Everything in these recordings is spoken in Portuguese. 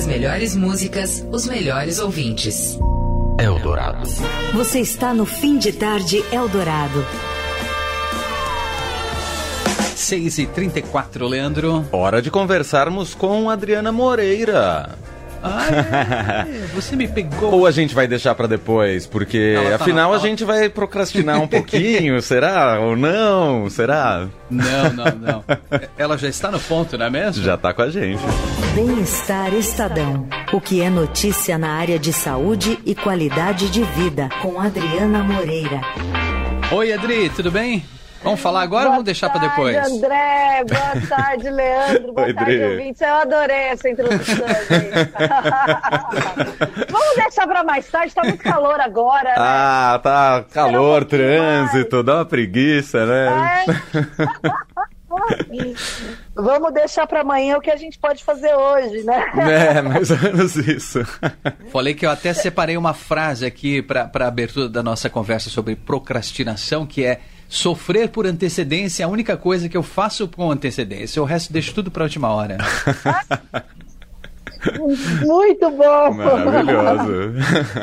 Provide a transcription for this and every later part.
As melhores músicas, os melhores ouvintes. Eldorado. Você está no fim de tarde Eldorado. 6 e 34 Leandro. Hora de conversarmos com Adriana Moreira. Ah, é, você me pegou. Ou a gente vai deixar para depois, porque tá afinal na- a gente vai procrastinar um pouquinho, será? Ou não? Será? Não, não, não. Ela já está no ponto, não é mesmo? Já tá com a gente. Bem-estar Estadão. O que é notícia na área de saúde e qualidade de vida. Com Adriana Moreira. Oi, Adri, tudo bem? Vamos falar agora ou vamos deixar para depois? Boa tarde, André. Boa tarde, Leandro. Boa Oi, tarde, Dri. ouvintes. Eu adorei essa introdução, gente. Vamos deixar para mais tarde. Tá muito calor agora, né? Ah, tá calor, um trânsito, dá uma preguiça, né? Vamos deixar para amanhã o que a gente pode fazer hoje, né? É, mais ou menos isso. Falei que eu até separei uma frase aqui para a abertura da nossa conversa sobre procrastinação, que é sofrer por antecedência é a única coisa que eu faço com antecedência. O resto deixo tudo para a última hora. Muito bom. Maravilhoso.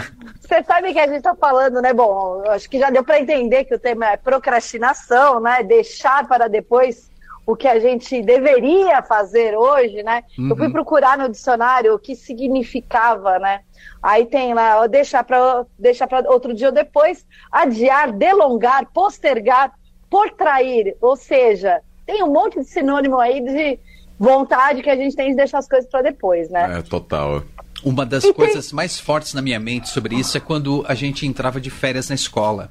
Você sabe que a gente tá falando, né? Bom, acho que já deu para entender que o tema é procrastinação, né? Deixar para depois o que a gente deveria fazer hoje, né? Eu fui procurar no dicionário o que significava, né? Aí tem lá, ó, deixar para deixar para outro dia ou depois, adiar, delongar, postergar, portrair, ou seja, tem um monte de sinônimo aí de vontade que a gente tem de deixar as coisas para depois, né? É, total. Uma das E tem- coisas mais fortes na minha mente sobre isso é quando a gente entrava de férias na escola.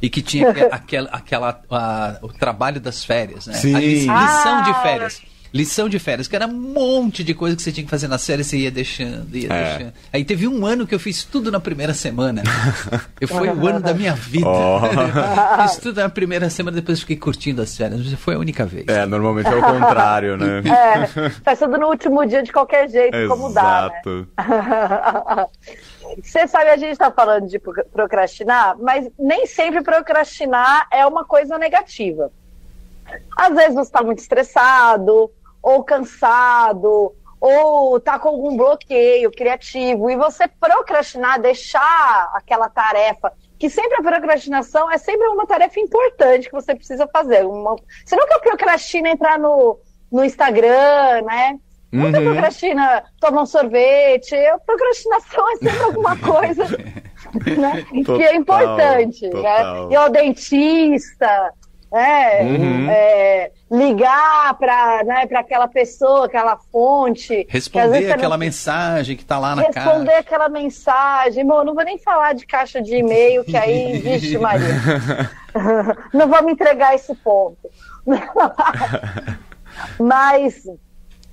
E que tinha aque- aquela, aquela a- o trabalho das férias, né? Sim. A li- lição de Ah. férias. Lição de férias, que era um monte de coisa que você tinha que fazer na série, você ia deixando, ia É. deixando. Aí teve um ano que eu fiz tudo na primeira semana. Eu foi o ano da minha vida. Oh. fiz tudo na primeira semana, depois fiquei curtindo as férias. Mas Foi a única vez. É, normalmente é o contrário, né? É, faz tudo no último dia de qualquer jeito, como dá, né? Você sabe, a gente está falando de pro- procrastinar, mas nem sempre procrastinar é uma coisa negativa. Às vezes você está muito estressado, ou cansado, ou está com algum bloqueio criativo, e você procrastinar, deixar aquela tarefa, que sempre a procrastinação é sempre uma tarefa importante que você precisa fazer. Uma... Você nunca procrastina entrar no, no Instagram, né? Nunca Uhum. procrastina tomar um sorvete. A procrastinação é sempre alguma coisa né, que Total, é importante. total. Né? Ir ao dentista, né, Uhum. é, ligar para né, pra aquela pessoa, aquela fonte. que Responder aquela não- mensagem que tá lá na Responder cara. aquela mensagem. Bom, não vou nem falar de caixa de e-mail, que aí, vixe, Maria. não vou me entregar esse ponto. Mas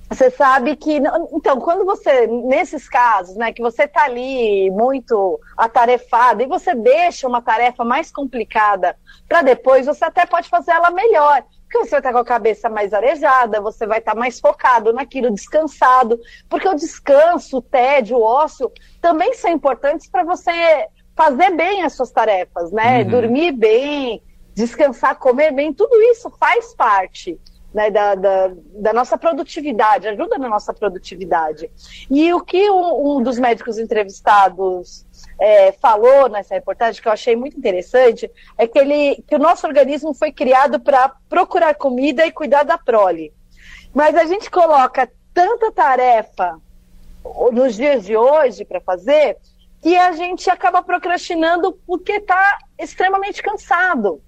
você sabe que. Então, quando você, nesses casos, né, que você tá ali muito atarefado e você deixa uma tarefa mais complicada para depois, você até pode fazer ela melhor. Porque você vai estar com a cabeça mais arejada, você vai estar mais focado naquilo, descansado. Porque o descanso, o tédio, o ócio também são importantes para você fazer bem as suas tarefas, né? Uhum. Dormir bem, descansar, comer bem, tudo isso faz parte né, da, da, da nossa produtividade, ajuda na nossa produtividade. E o que um, um dos médicos entrevistados é, falou nessa reportagem, que eu achei muito interessante, é que, ele, que o nosso organismo foi criado para procurar comida e cuidar da prole. Mas a gente coloca tanta tarefa nos dias de hoje para fazer que a gente acaba procrastinando porque está extremamente cansado.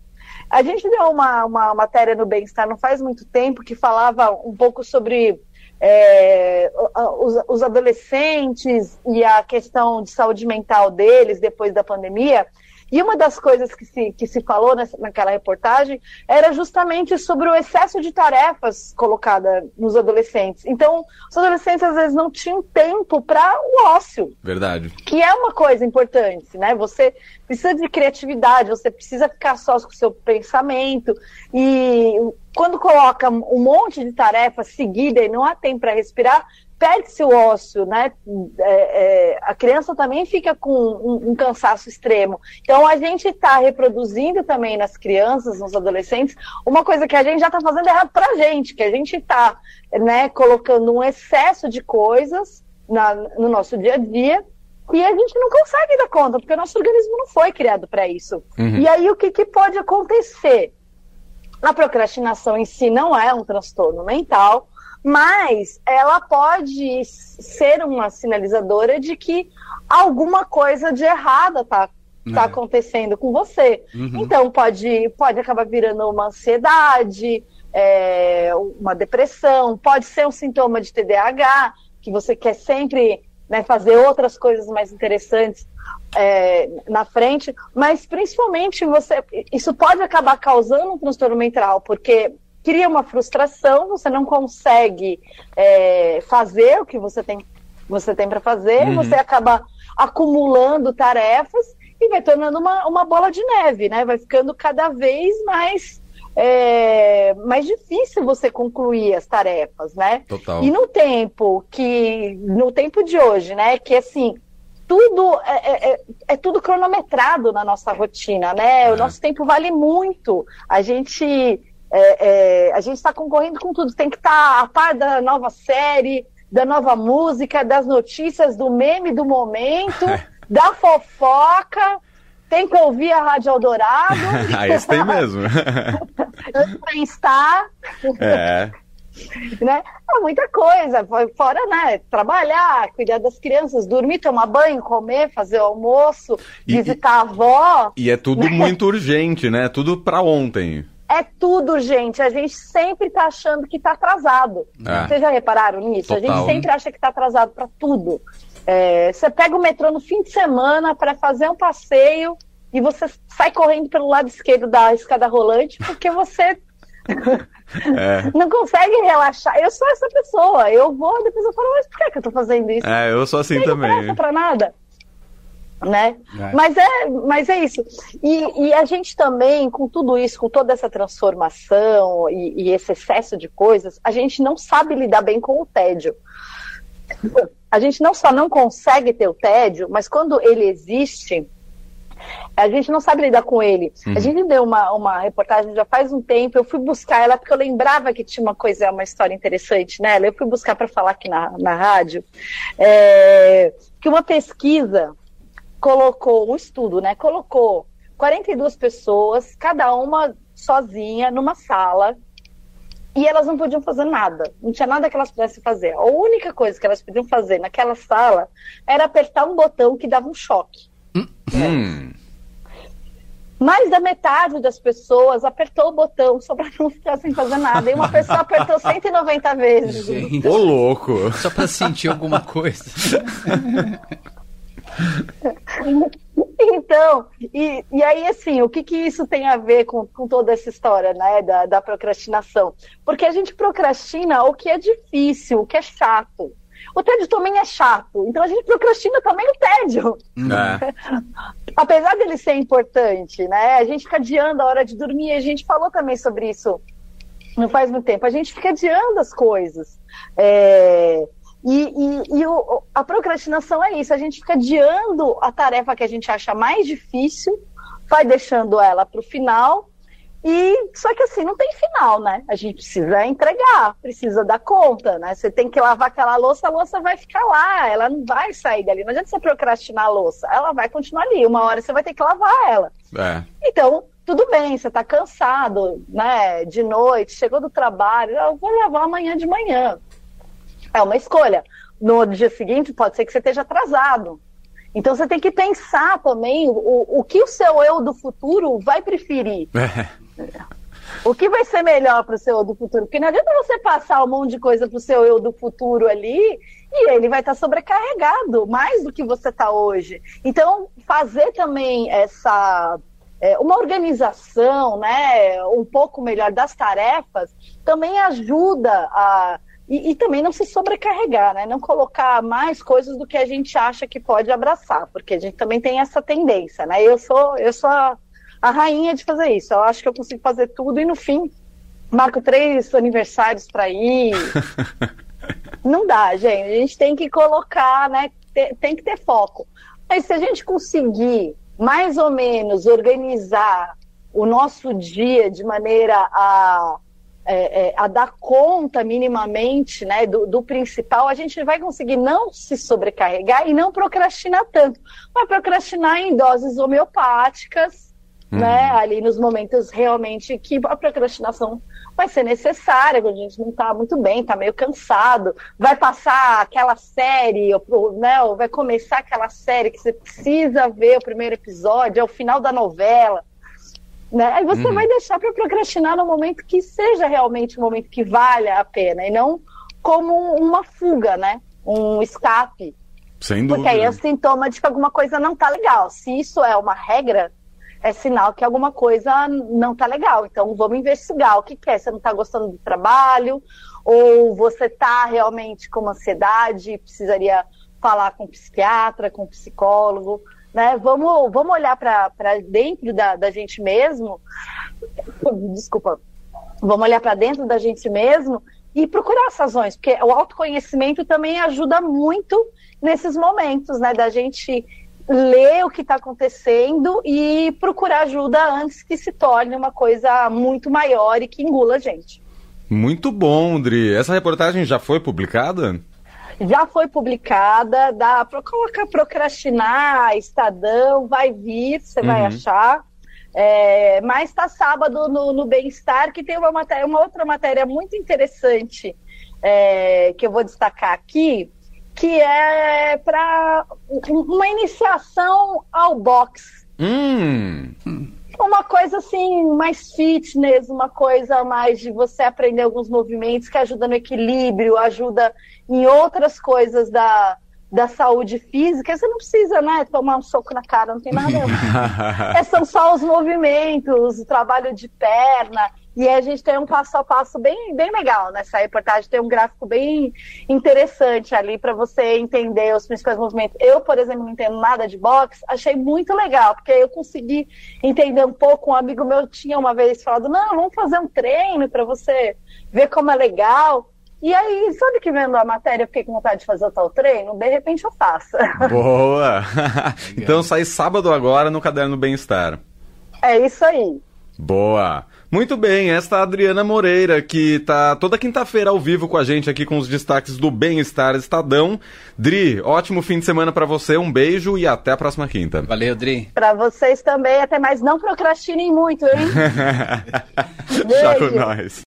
A gente deu uma, uma matéria no Bem-Estar não faz muito tempo que falava um pouco sobre é, os, os adolescentes e a questão de saúde mental deles depois da pandemia. E uma das coisas que se, que se falou nessa, naquela reportagem era justamente sobre o excesso de tarefas colocada nos adolescentes. Então, os adolescentes às vezes não tinham tempo para o ócio Verdade. que é uma coisa importante, né? Você precisa de criatividade, você precisa ficar só com o seu pensamento e quando coloca um monte de tarefa seguida e não há tempo para respirar, perde-se o ócio, né? É, é, a criança também fica com um, um cansaço extremo. Então a gente está reproduzindo também nas crianças, nos adolescentes, uma coisa que a gente já está fazendo errado para a gente, que a gente está né, colocando um excesso de coisas na, no nosso dia a dia e a gente não consegue dar conta, porque o nosso organismo não foi criado para isso. Uhum. E aí o que, que pode acontecer? A procrastinação em si não é um transtorno mental, mas ela pode ser uma sinalizadora de que alguma coisa de errada está tá É. acontecendo com você. Uhum. Então pode, pode acabar virando uma ansiedade, é, uma depressão, pode ser um sintoma de TDAH, que você quer sempre né, fazer outras coisas mais interessantes é, na frente, mas principalmente você, isso pode acabar causando um transtorno mental, porque cria uma frustração, você não consegue é, fazer o que você tem, você tem para fazer, Uhum. você acaba acumulando tarefas e vai tornando uma, uma bola de neve, né? Vai ficando cada vez mais é, mais difícil você concluir as tarefas, né? Total. E no tempo que no tempo de hoje, né? Que assim tudo é, é- é- é tudo cronometrado na nossa rotina, né? É. O nosso tempo vale muito. A gente é, é, a gente está concorrendo com tudo. Tem que estar a par da nova série, da nova música, das notícias, do meme do momento, da fofoca. Tem que ouvir a Rádio Eldorado, ah, esse tem mesmo. estar, é. né? É muita coisa. Fora, né? Trabalhar, cuidar das crianças, dormir, tomar banho, comer, fazer o almoço, E- visitar a avó. E é tudo muito urgente, né? Tudo pra ontem. É tudo, gente. A gente sempre tá achando que tá atrasado. É. Vocês já repararam nisso? A Total. gente sempre acha que tá atrasado para tudo. É, você pega o metrô no fim de semana para fazer um passeio e você sai correndo pelo lado esquerdo da escada rolante porque você É. não consegue relaxar. Eu sou essa pessoa. Eu vou, depois eu falo, mas por que, que eu tô fazendo isso? É, eu sou assim Não também. presta pra nada. Né? É. Mas, é, mas é isso. E, e a gente também, com tudo isso, com toda essa transformação e, e esse excesso de coisas, a gente não sabe lidar bem com o tédio. A gente não só não consegue ter o tédio, mas quando ele existe, a gente não sabe lidar com ele. A gente deu uma, uma reportagem já faz um tempo, eu fui buscar ela porque eu lembrava que tinha uma coisa, uma história interessante nela. Eu fui buscar para falar aqui na, na rádio é, que uma pesquisa colocou, um estudo, né? Colocou 42 pessoas, cada uma sozinha, numa sala, e elas não podiam fazer nada. Não tinha nada que elas pudessem fazer. A única coisa que elas podiam fazer naquela sala era apertar um botão que dava um choque. Hum, Mais da metade das pessoas apertou o botão só para não ficar sem fazer nada. E uma pessoa apertou 190 vezes. Gente, ô louco. só pra sentir alguma coisa. Então, e, e aí, assim, o que, que isso tem a ver com, com toda essa história, né, da, da procrastinação? Porque a gente procrastina o que é difícil, o que é chato. O tédio também é chato, então a gente procrastina também o tédio. É. Apesar dele ser importante, né, a gente fica adiando a hora de dormir, a gente falou também sobre isso não faz muito tempo, a gente fica adiando as coisas. É, e e- e o- a procrastinação é isso, a gente fica adiando a tarefa que a gente acha mais difícil, vai deixando ela para o final, e só que assim, não tem final, né? A gente precisa entregar, precisa dar conta, né? Você tem que lavar aquela louça, a louça vai ficar lá, ela não vai sair dali. Não adianta você procrastinar a louça, ela vai continuar ali. Uma hora você vai ter que lavar ela. É. Então, tudo bem, você está cansado, né? De noite, chegou do trabalho, eu vou lavar amanhã de manhã. É uma escolha. No dia seguinte, pode ser que você esteja atrasado. Então, você tem que pensar também o, o que o seu eu do futuro vai preferir. É. O que vai ser melhor para o seu eu do futuro? Porque não adianta você passar um monte de coisa para o seu eu do futuro ali e ele vai estar sobrecarregado, mais do que você está hoje. Então, fazer também essa. é, uma organização, né, um pouco melhor das tarefas, também ajuda a. E, e também não se sobrecarregar, né? Não colocar mais coisas do que a gente acha que pode abraçar, porque a gente também tem essa tendência, né? Eu sou, eu sou a, a rainha de fazer isso. Eu acho que eu consigo fazer tudo e no fim marco três aniversários para ir. Não dá, gente. A gente tem que colocar, né? Te- Tem que ter foco. Mas se a gente conseguir mais ou menos organizar o nosso dia de maneira a é, é, a dar conta minimamente né, do, do, principal, a gente vai conseguir não se sobrecarregar e não procrastinar tanto. Vai procrastinar em doses homeopáticas, uhum. né, ali nos momentos realmente que a procrastinação vai ser necessária, quando a gente não está muito bem, está meio cansado, vai passar aquela série, ou, né, ou vai começar aquela série que você precisa ver o primeiro episódio, é o final da novela. Né? Aí você uhum. vai deixar para procrastinar no momento que seja realmente um momento que valha a pena, e não como uma fuga, né? Um escape. Sem dúvida. Porque aí é sintoma de que alguma coisa não tá legal. Se isso é uma regra, é sinal que alguma coisa não tá legal. Então vamos investigar o que, que é. Você não tá gostando do trabalho, ou você tá realmente com ansiedade e precisaria falar com um psiquiatra, com um psicólogo né? Vamos, vamos olhar para dentro da, da gente mesmo. Desculpa. Vamos olhar para dentro da gente mesmo e procurar as razões, porque o autoconhecimento também ajuda muito nesses momentos, né? Da gente ler o que está acontecendo e procurar ajuda antes que se torne uma coisa muito maior e que engula a gente. Muito bom, Dri. Essa reportagem já foi publicada? Já foi publicada, dá para colocar procrastinar, Estadão, vai vir, você uhum. vai achar. É, mas está sábado no, no Bem-Estar, que tem uma, matéria, uma outra matéria muito interessante é, que eu vou destacar aqui, que é para uma iniciação ao boxe. Hum uma coisa assim, mais fitness, uma coisa mais de você aprender alguns movimentos que ajuda no equilíbrio, ajuda em outras coisas da, da saúde física. Você não precisa, né, tomar um soco na cara, não tem nada. é, são só os movimentos, o trabalho de perna. E a gente tem um passo a passo bem, bem legal nessa reportagem. Tem um gráfico bem interessante ali para você entender os principais movimentos. Eu, por exemplo, não entendo nada de boxe, achei muito legal, porque eu consegui entender um pouco. Um amigo meu tinha uma vez falado: não, vamos fazer um treino para você ver como é legal. E aí, sabe que vendo a matéria, eu fiquei com vontade de fazer o tal treino? De repente eu faço. Boa! então sai sábado agora no Caderno Bem-Estar. É isso aí. Boa! Muito bem, esta é a Adriana Moreira, que tá toda quinta-feira ao vivo com a gente aqui com os destaques do Bem-Estar Estadão. Dri, ótimo fim de semana para você, um beijo e até a próxima quinta. Valeu, Dri. Para vocês também, até mais. Não procrastinem muito, hein? Já com nós.